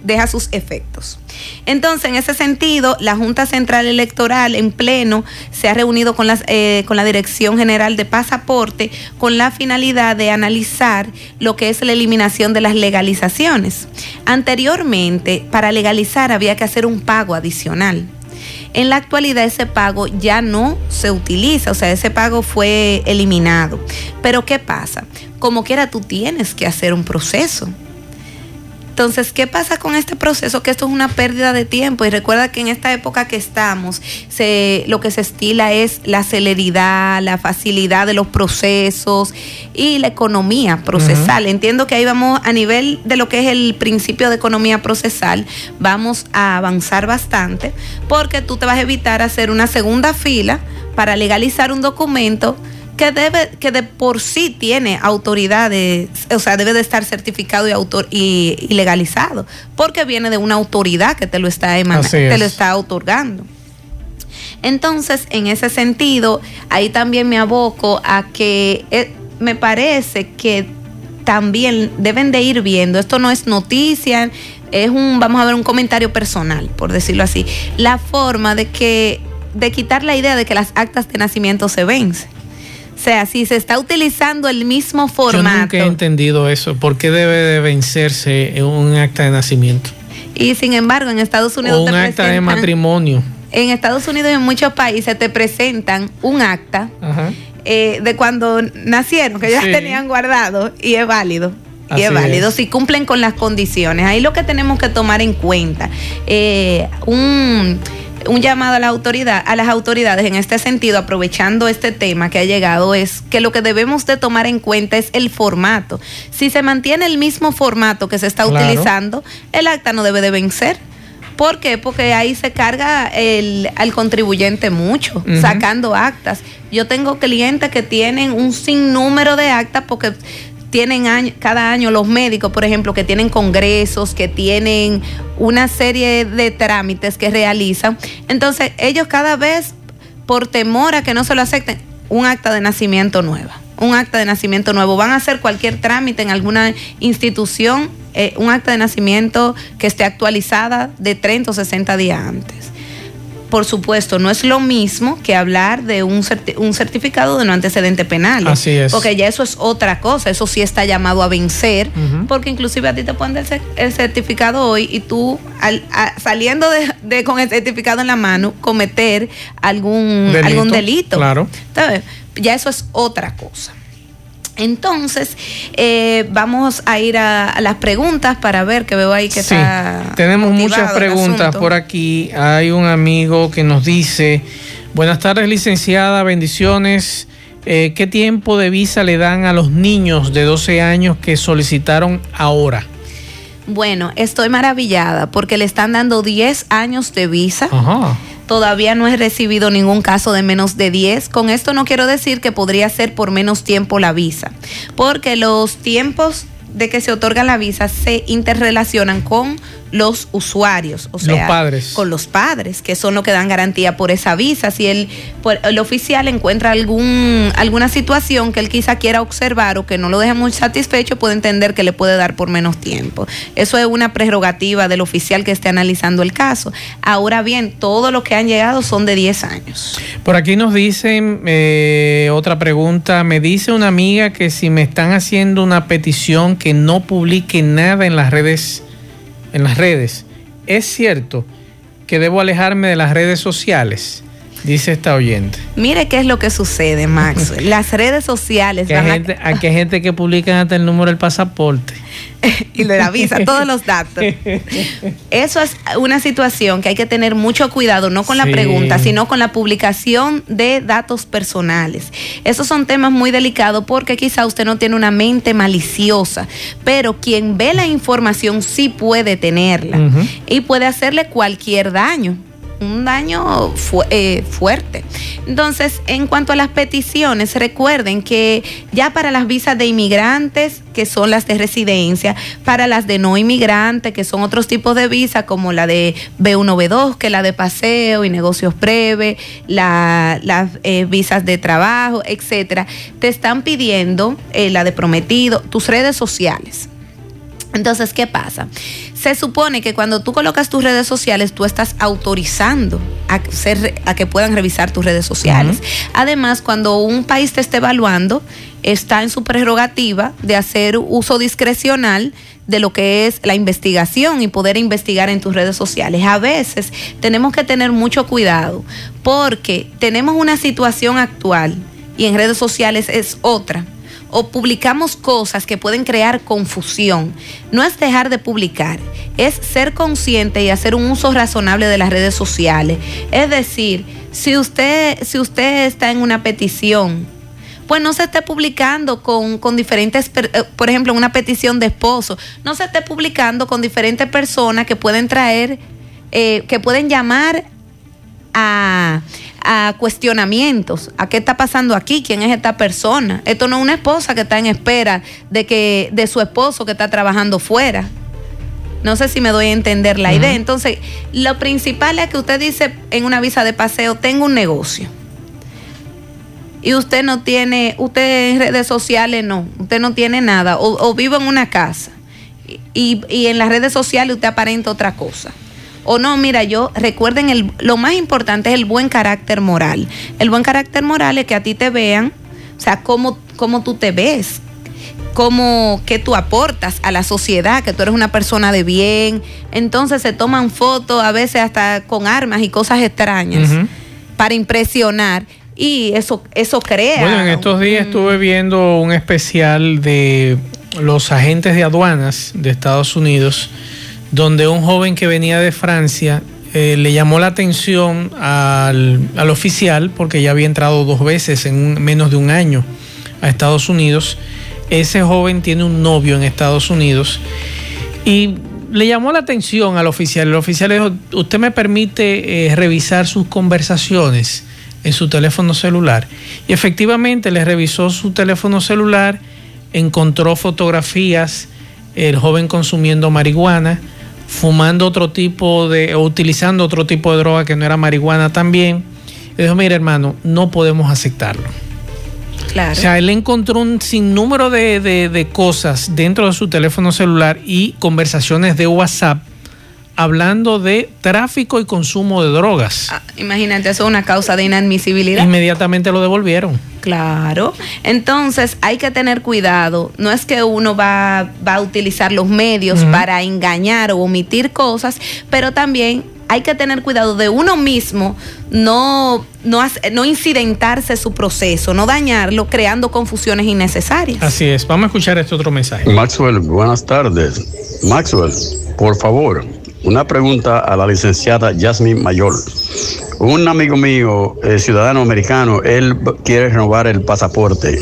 Speaker 12: deja sus efectos. Entonces, en ese sentido, la Junta Central Electoral en pleno se ha reunido con, las, eh, con la Dirección General de Pasaporte con la finalidad de analizar lo que es la eliminación de las legalizaciones. Anteriormente, para legalizar había que hacer un pago adicional. En la actualidad ese pago ya no se utiliza, o sea, ese pago fue eliminado. Pero ¿qué pasa? Como quiera tú tienes que hacer un proceso Entonces, ¿qué pasa con este proceso? Que esto es una pérdida de tiempo y recuerda que en esta época que estamos, se, lo que se estila es la celeridad, la facilidad de los procesos y la economía procesal. Entiendo que ahí vamos a nivel de lo que es el principio de economía procesal, vamos a avanzar bastante porque tú te vas a evitar hacer una segunda fila para legalizar un documento que debe que de por sí tiene autoridades, o sea, debe de estar certificado y autor y, legalizado, porque viene de una autoridad que te lo está te lo está otorgando. Entonces, en ese sentido, ahí también me aboco a que eh, me parece que también deben de ir viendo, esto no es noticia, es un, vamos a ver, un comentario personal, por decirlo así, la forma de que, de quitar la idea de que las actas de nacimiento se vencen. O sea, si se está utilizando el mismo formato.
Speaker 1: Yo nunca he entendido eso. ¿Por qué debe de vencerse un acta de nacimiento?
Speaker 12: Y sin embargo, en Estados Unidos.
Speaker 1: O un acta de matrimonio.
Speaker 12: En Estados Unidos y en muchos países te presentan un acta eh, de cuando nacieron, que ya tenían guardado y es válido. Y es válido si cumplen con las condiciones. Ahí lo que tenemos que tomar en cuenta, eh, un un llamado a la autoridad, a las autoridades en este sentido, aprovechando este tema que ha llegado, es que lo que debemos de tomar en cuenta es el formato. Si se mantiene el mismo formato que se está utilizando, el acta no debe de vencer. ¿Por qué? Porque ahí se carga el, al contribuyente mucho, sacando actas. Yo tengo clientes que tienen un sinnúmero de actas porque tienen cada año los médicos, por ejemplo, que tienen congresos, que tienen una serie de trámites que realizan. Entonces, ellos cada vez, por temor a que no se lo acepten, un acta de nacimiento nueva. Un acta de nacimiento nuevo. Van a hacer cualquier trámite en alguna institución, eh, un acta de nacimiento que esté actualizada de 30 o 60 días antes por supuesto, no es lo mismo que hablar de un, certificado de no antecedente penal.
Speaker 1: Así es.
Speaker 12: Porque ya eso es otra cosa, eso sí está llamado a vencer, porque inclusive a ti te ponen el, certificado hoy y tú saliendo de, con el certificado en la mano cometer algún delito. Algún delito.
Speaker 1: Claro.
Speaker 12: Ya eso es otra cosa. Entonces, eh, vamos a ir a, las preguntas para ver que veo ahí que sí,
Speaker 1: Tenemos muchas preguntas por aquí. Hay un amigo que nos dice, buenas tardes licenciada, bendiciones. Eh, ¿Qué tiempo de visa le dan a los niños de 12 años que solicitaron ahora?
Speaker 12: Bueno, estoy maravillada porque le están dando 10 años de visa. Ajá todavía no he recibido ningún caso de menos de 10. Con esto no quiero decir que podría ser por menos tiempo la visa, porque los tiempos de que se otorga la visa se interrelacionan con los usuarios, o sea,
Speaker 1: padres.
Speaker 12: con los padres, que son los que dan garantía por esa visa. Si el, el oficial encuentra algún, alguna situación que él quizá quiera observar o que no lo deje muy satisfecho, puede entender que le puede dar por menos tiempo. Eso es una prerrogativa del oficial que esté analizando el caso. Ahora bien, todos los que han llegado son de 10 años.
Speaker 1: Por aquí nos dicen eh, otra pregunta. Me dice una amiga que si me están haciendo una petición que no publique nada en las redes en las redes. ¿Es cierto que debo alejarme de las redes sociales? Dice esta oyente.
Speaker 12: Mire qué es lo que sucede, Max. Las redes sociales.
Speaker 1: hay, gente, hay gente que publican hasta el número del pasaporte.
Speaker 12: y le avisa todos los datos. Eso es una situación que hay que tener mucho cuidado, no con la pregunta, sino con la publicación de datos personales. Esos son temas muy delicados porque quizá usted no tiene una mente maliciosa, pero quien ve la información sí puede tenerla y puede hacerle cualquier daño un daño eh, fuerte. Entonces, en cuanto a las peticiones, recuerden que ya para las visas de inmigrantes, que son las de residencia, para las de no inmigrantes, que son otros tipos de visas, como la de B1, B2, que es la de paseo y negocios breves, las eh, visas de trabajo, etcétera, te están pidiendo eh, la de prometido, tus redes sociales. Entonces, ¿qué pasa? Se supone que cuando tú colocas tus redes sociales, tú estás autorizando a, a que puedan revisar tus redes sociales. Además, cuando un país te esté evaluando, está en su prerrogativa de hacer uso discrecional de lo que es la investigación y poder investigar en tus redes sociales. A veces tenemos que tener mucho cuidado porque tenemos una situación actual y en redes sociales es otra o publicamos cosas que pueden crear confusión. No es dejar de publicar, es ser consciente y hacer un uso razonable de las redes sociales. Es decir, si usted, si usted está en una petición, pues no se esté publicando con, con diferentes, eh, por ejemplo, una petición de esposo, no se esté publicando con diferentes personas que pueden traer, eh, que pueden llamar a, a cuestionamientos, a qué está pasando aquí, quién es esta persona. Esto no es una esposa que está en espera de que de su esposo que está trabajando fuera. No sé si me doy a entender la idea. Entonces, lo principal es que usted dice en una visa de paseo, tengo un negocio. Y usted no tiene, usted en redes sociales no, usted no tiene nada, o, o vive en una casa. Y, y en las redes sociales usted aparenta otra cosa. O no, mira, yo recuerden, el, lo más importante es el buen carácter moral. El buen carácter moral es que a ti te vean, o sea, cómo, cómo tú te ves, cómo que tú aportas a la sociedad, que tú eres una persona de bien. Entonces se toman fotos a veces hasta con armas y cosas extrañas para impresionar y eso eso crea.
Speaker 1: Bueno, en estos días estuve viendo un especial de los agentes de aduanas de Estados Unidos, donde un joven que venía de Francia eh, le llamó la atención al, al oficial, porque ya había entrado dos veces en menos de un año a Estados Unidos. Ese joven tiene un novio en Estados Unidos y le llamó la atención al oficial. El oficial le dijo, ¿usted me permite eh, revisar sus conversaciones en su teléfono celular? Y efectivamente le revisó su teléfono celular, encontró fotografías, el joven consumiendo marihuana, fumando otro tipo de, o utilizando otro tipo de droga que no era marihuana también. Le dijo, mire hermano, no podemos aceptarlo.
Speaker 12: Claro.
Speaker 1: O sea, él encontró un sinnúmero de, de- de cosas dentro de su teléfono celular y conversaciones de WhatsApp hablando de tráfico y consumo de drogas.
Speaker 12: Imagínate, eso es una causa de inadmisibilidad.
Speaker 1: Inmediatamente lo devolvieron.
Speaker 12: Claro. Entonces hay que tener cuidado. No es que uno va, va a utilizar los medios para engañar o omitir cosas, pero también hay que tener cuidado de uno mismo, no, no, hace- no incidentarse su proceso, no dañarlo creando confusiones innecesarias.
Speaker 1: Así es. Vamos a escuchar este otro mensaje.
Speaker 3: Maxwell, buenas tardes. Maxwell, por favor, una pregunta a la licenciada Jasmine Mayor. Un amigo mío, eh, ciudadano americano, él quiere renovar el pasaporte.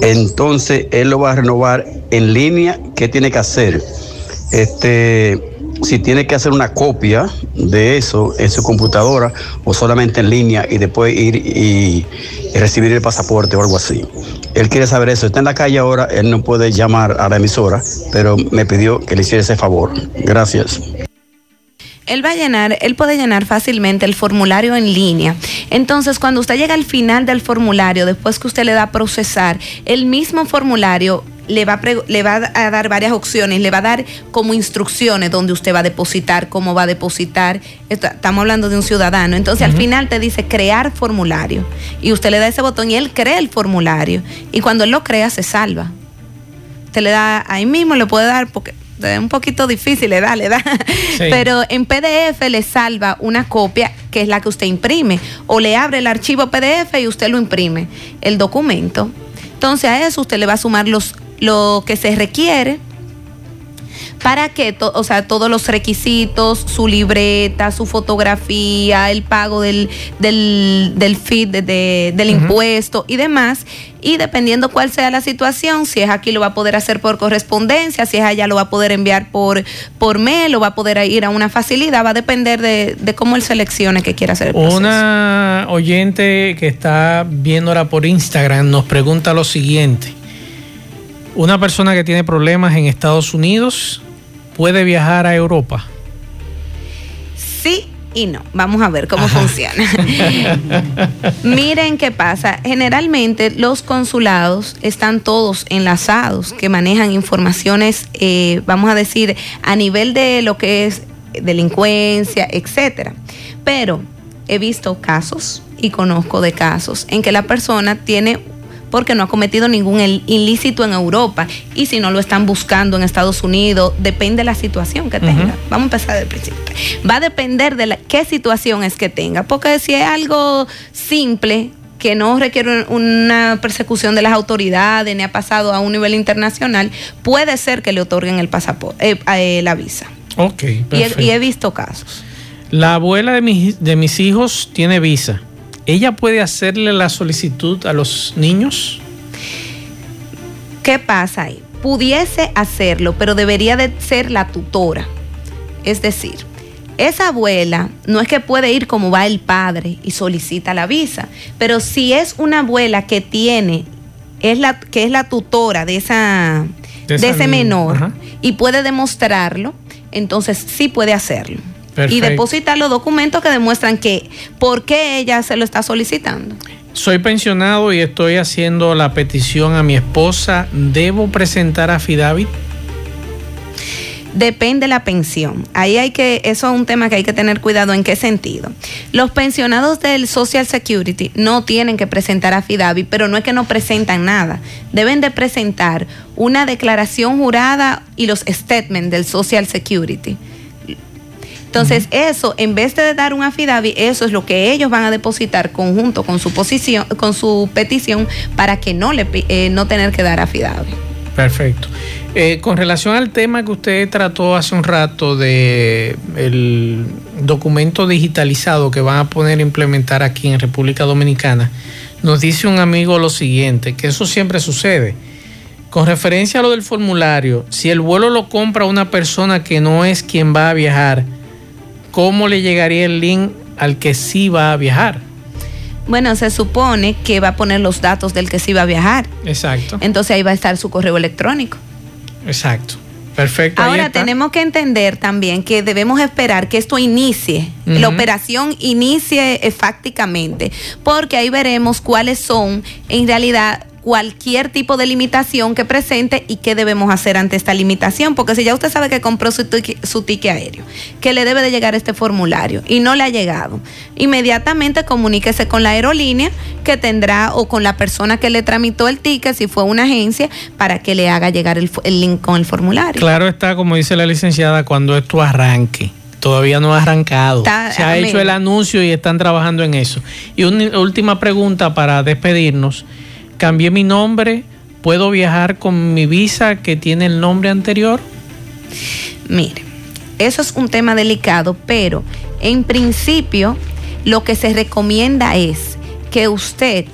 Speaker 3: Entonces, él lo va a renovar en línea. ¿Qué tiene que hacer? Este, si tiene que hacer una copia de eso en su computadora o solamente en línea y después ir y, y recibir el pasaporte o algo así. Él quiere saber eso. Está en la calle ahora, él no puede llamar a la emisora, pero me pidió que le hiciera ese favor. Gracias.
Speaker 12: Él va a llenar, él puede llenar fácilmente el formulario en línea. Entonces, cuando usted llega al final del formulario, después que usted le da a procesar, el mismo formulario le va, a pre- le va a dar varias opciones, le va a dar como instrucciones donde usted va a depositar, cómo va a depositar. Estamos hablando de un ciudadano. Entonces, al final te dice crear formulario. Y usted le da ese botón y él crea el formulario. Y cuando él lo crea, se salva. Te le da ahí mismo, le puede dar, porque es un poquito difícil, le da, le da.
Speaker 13: Sí.
Speaker 12: Pero en PDF le salva una copia que es la que usted imprime. O le abre el archivo PDF y usted lo imprime, el documento. Entonces a eso usted le va a sumar los, lo que se requiere para que, o sea, todos los requisitos, su libreta, su fotografía, el pago del, del, del feed, de- de- del impuesto y demás. Y dependiendo cuál sea la situación, si es aquí lo va a poder hacer por correspondencia, si es allá lo va a poder enviar por, por mail o va a poder ir a una facilidad, va a depender de, de cómo él seleccione que quiera hacer el proceso.
Speaker 1: Una oyente que está viéndola por Instagram nos pregunta lo siguiente. Una persona que tiene problemas en Estados Unidos puede viajar a Europa.
Speaker 12: Sí y no. Vamos a ver cómo funciona. Miren qué pasa. Generalmente los consulados están todos enlazados, que manejan informaciones, eh, vamos a decir, a nivel de lo que es delincuencia, etcétera. Pero he visto casos y conozco de casos en que la persona tiene porque no ha cometido ningún ilícito en Europa y si no lo están buscando en Estados Unidos, depende de la situación que tenga. Vamos a empezar del principio. Va a depender de la, qué situación es que tenga, porque si es algo simple, que no requiere una persecución de las autoridades ni ha pasado a un nivel internacional, puede ser que le otorguen el pasaporte, eh, eh, la visa.
Speaker 1: Ok,
Speaker 12: perfecto. Y he, visto casos.
Speaker 1: La abuela de mis, de mis hijos tiene visa. ¿Ella puede hacerle la solicitud a los niños?
Speaker 12: ¿Qué pasa ahí? Pudiese hacerlo, pero debería de ser la tutora. Es decir, esa abuela no es que puede ir como va el padre y solicita la visa, pero si es una abuela que tiene, es la, que es la tutora de, esa, de, ese menor y puede demostrarlo, entonces sí puede hacerlo. Y depositar los documentos que demuestran que por qué ella se lo está solicitando.
Speaker 1: Soy pensionado y estoy haciendo la petición a mi esposa. ¿Debo presentar a Fidavit?
Speaker 12: depende la pensión. Ahí hay que, eso es un tema que hay que tener cuidado en qué sentido. Los pensionados del Social Security no tienen que presentar a Fidavi, pero no es que no presentan nada. Deben de presentar una declaración jurada y los statements del Social Security. Entonces, eso, en vez de dar un affidavit, eso es lo que ellos van a depositar conjunto con su posición, con su petición, para que no le eh, no tener que dar affidavit.
Speaker 1: Perfecto. Eh, con relación al tema que usted trató hace un rato de el documento digitalizado que van a poner a implementar aquí en República Dominicana, nos dice un amigo lo siguiente, que eso siempre sucede. Con referencia a lo del formulario, si el vuelo lo compra una persona que no es quien va a viajar, ¿cómo le llegaría el link al que sí va a viajar?
Speaker 12: Bueno, se supone que va a poner los datos del que sí va a viajar.
Speaker 1: Exacto.
Speaker 12: Entonces ahí va a estar su correo electrónico.
Speaker 1: Exacto. Perfecto.
Speaker 12: Ahora tenemos que entender también que debemos esperar que esto inicie, la operación inicie fácticamente, porque ahí veremos cuáles son en realidad cualquier tipo de limitación que presente y qué debemos hacer ante esta limitación, porque si ya usted sabe que compró su, su ticket aéreo, que le debe de llegar este formulario y no le ha llegado, inmediatamente comuníquese con la aerolínea que tendrá o con la persona que le tramitó el ticket, si fue una agencia, para que le haga llegar el, link con el formulario.
Speaker 1: Claro está, como dice la licenciada, cuando esto arranque todavía no ha arrancado. Se ha hecho el anuncio y están trabajando en eso. Y una última pregunta para despedirnos cambié mi nombre, ¿puedo viajar con mi visa que tiene el nombre anterior?
Speaker 12: Mire, eso es un tema delicado, pero en principio lo que se recomienda es que usted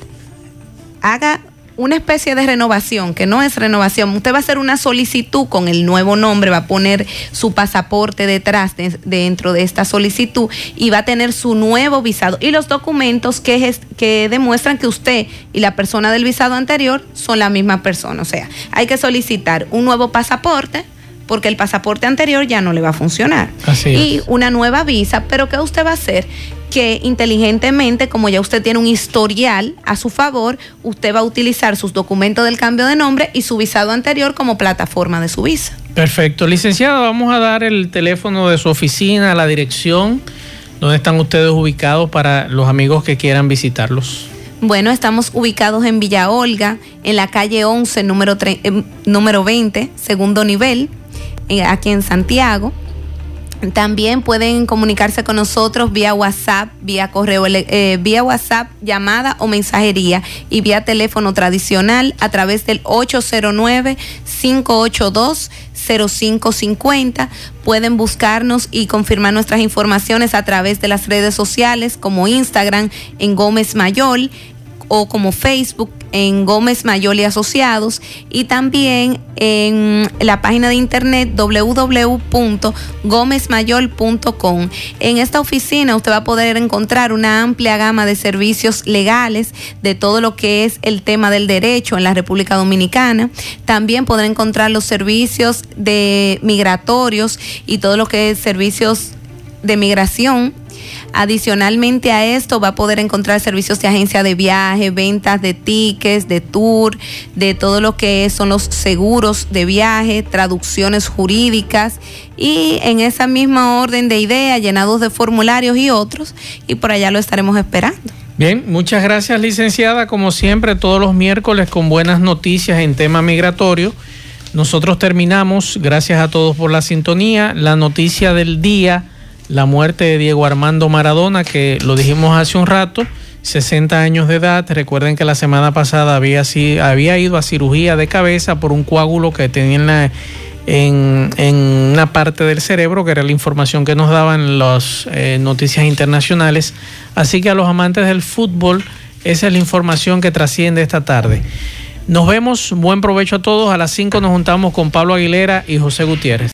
Speaker 12: haga una especie de renovación, que no es renovación, usted va a hacer una solicitud con el nuevo nombre, va a poner su pasaporte detrás dentro de esta solicitud y va a tener su nuevo visado y los documentos que, que demuestran que usted y la persona del visado anterior son la misma persona. O sea, hay que solicitar un nuevo pasaporte porque el pasaporte anterior ya no le va a funcionar. y una nueva visa, pero ¿qué usted va a hacer? Que inteligentemente, como ya usted tiene un historial a su favor, usted va a utilizar sus documentos del cambio de nombre y su visado anterior como plataforma de su visa.
Speaker 1: Perfecto. Licenciada, vamos a dar el teléfono de su oficina, la dirección, donde están ustedes ubicados para los amigos que quieran visitarlos.
Speaker 12: Bueno, estamos ubicados en Villa Olga, en la calle 11, número, eh, número 20, segundo nivel aquí en Santiago. También pueden comunicarse con nosotros vía WhatsApp, vía correo, eh, vía WhatsApp, llamada o mensajería y vía teléfono tradicional a través del 809-582-0550. Pueden buscarnos y confirmar nuestras informaciones a través de las redes sociales como Instagram en Gómez Mayol o como Facebook en Gómez Mayol y Asociados y también en la página de internet www.gomezmayol.com. En esta oficina usted va a poder encontrar una amplia gama de servicios legales de todo lo que es el tema del derecho en la República Dominicana. También podrá encontrar los servicios de migratorios y todo lo que es servicios de migración Adicionalmente a esto va a poder encontrar servicios de agencia de viaje, ventas de tickets, de tour, de todo lo que son los seguros de viaje, traducciones jurídicas y en esa misma orden de ideas, llenados de formularios y otros, y por allá lo estaremos esperando.
Speaker 1: Bien, muchas gracias licenciada, como siempre todos los miércoles con buenas noticias en tema migratorio. Nosotros terminamos, gracias a todos por la sintonía, la noticia del día la muerte de Diego Armando Maradona, que lo dijimos hace un rato, 60 años de edad. Recuerden que la semana pasada había, había ido a cirugía de cabeza por un coágulo que tenía en, en, una parte del cerebro, que era la información que nos daban las eh, noticias internacionales. Así que a los amantes del fútbol, esa es la información que trasciende esta tarde. Nos vemos, buen provecho a todos. A las 5 nos juntamos con Pablo Aguilera y José Gutiérrez.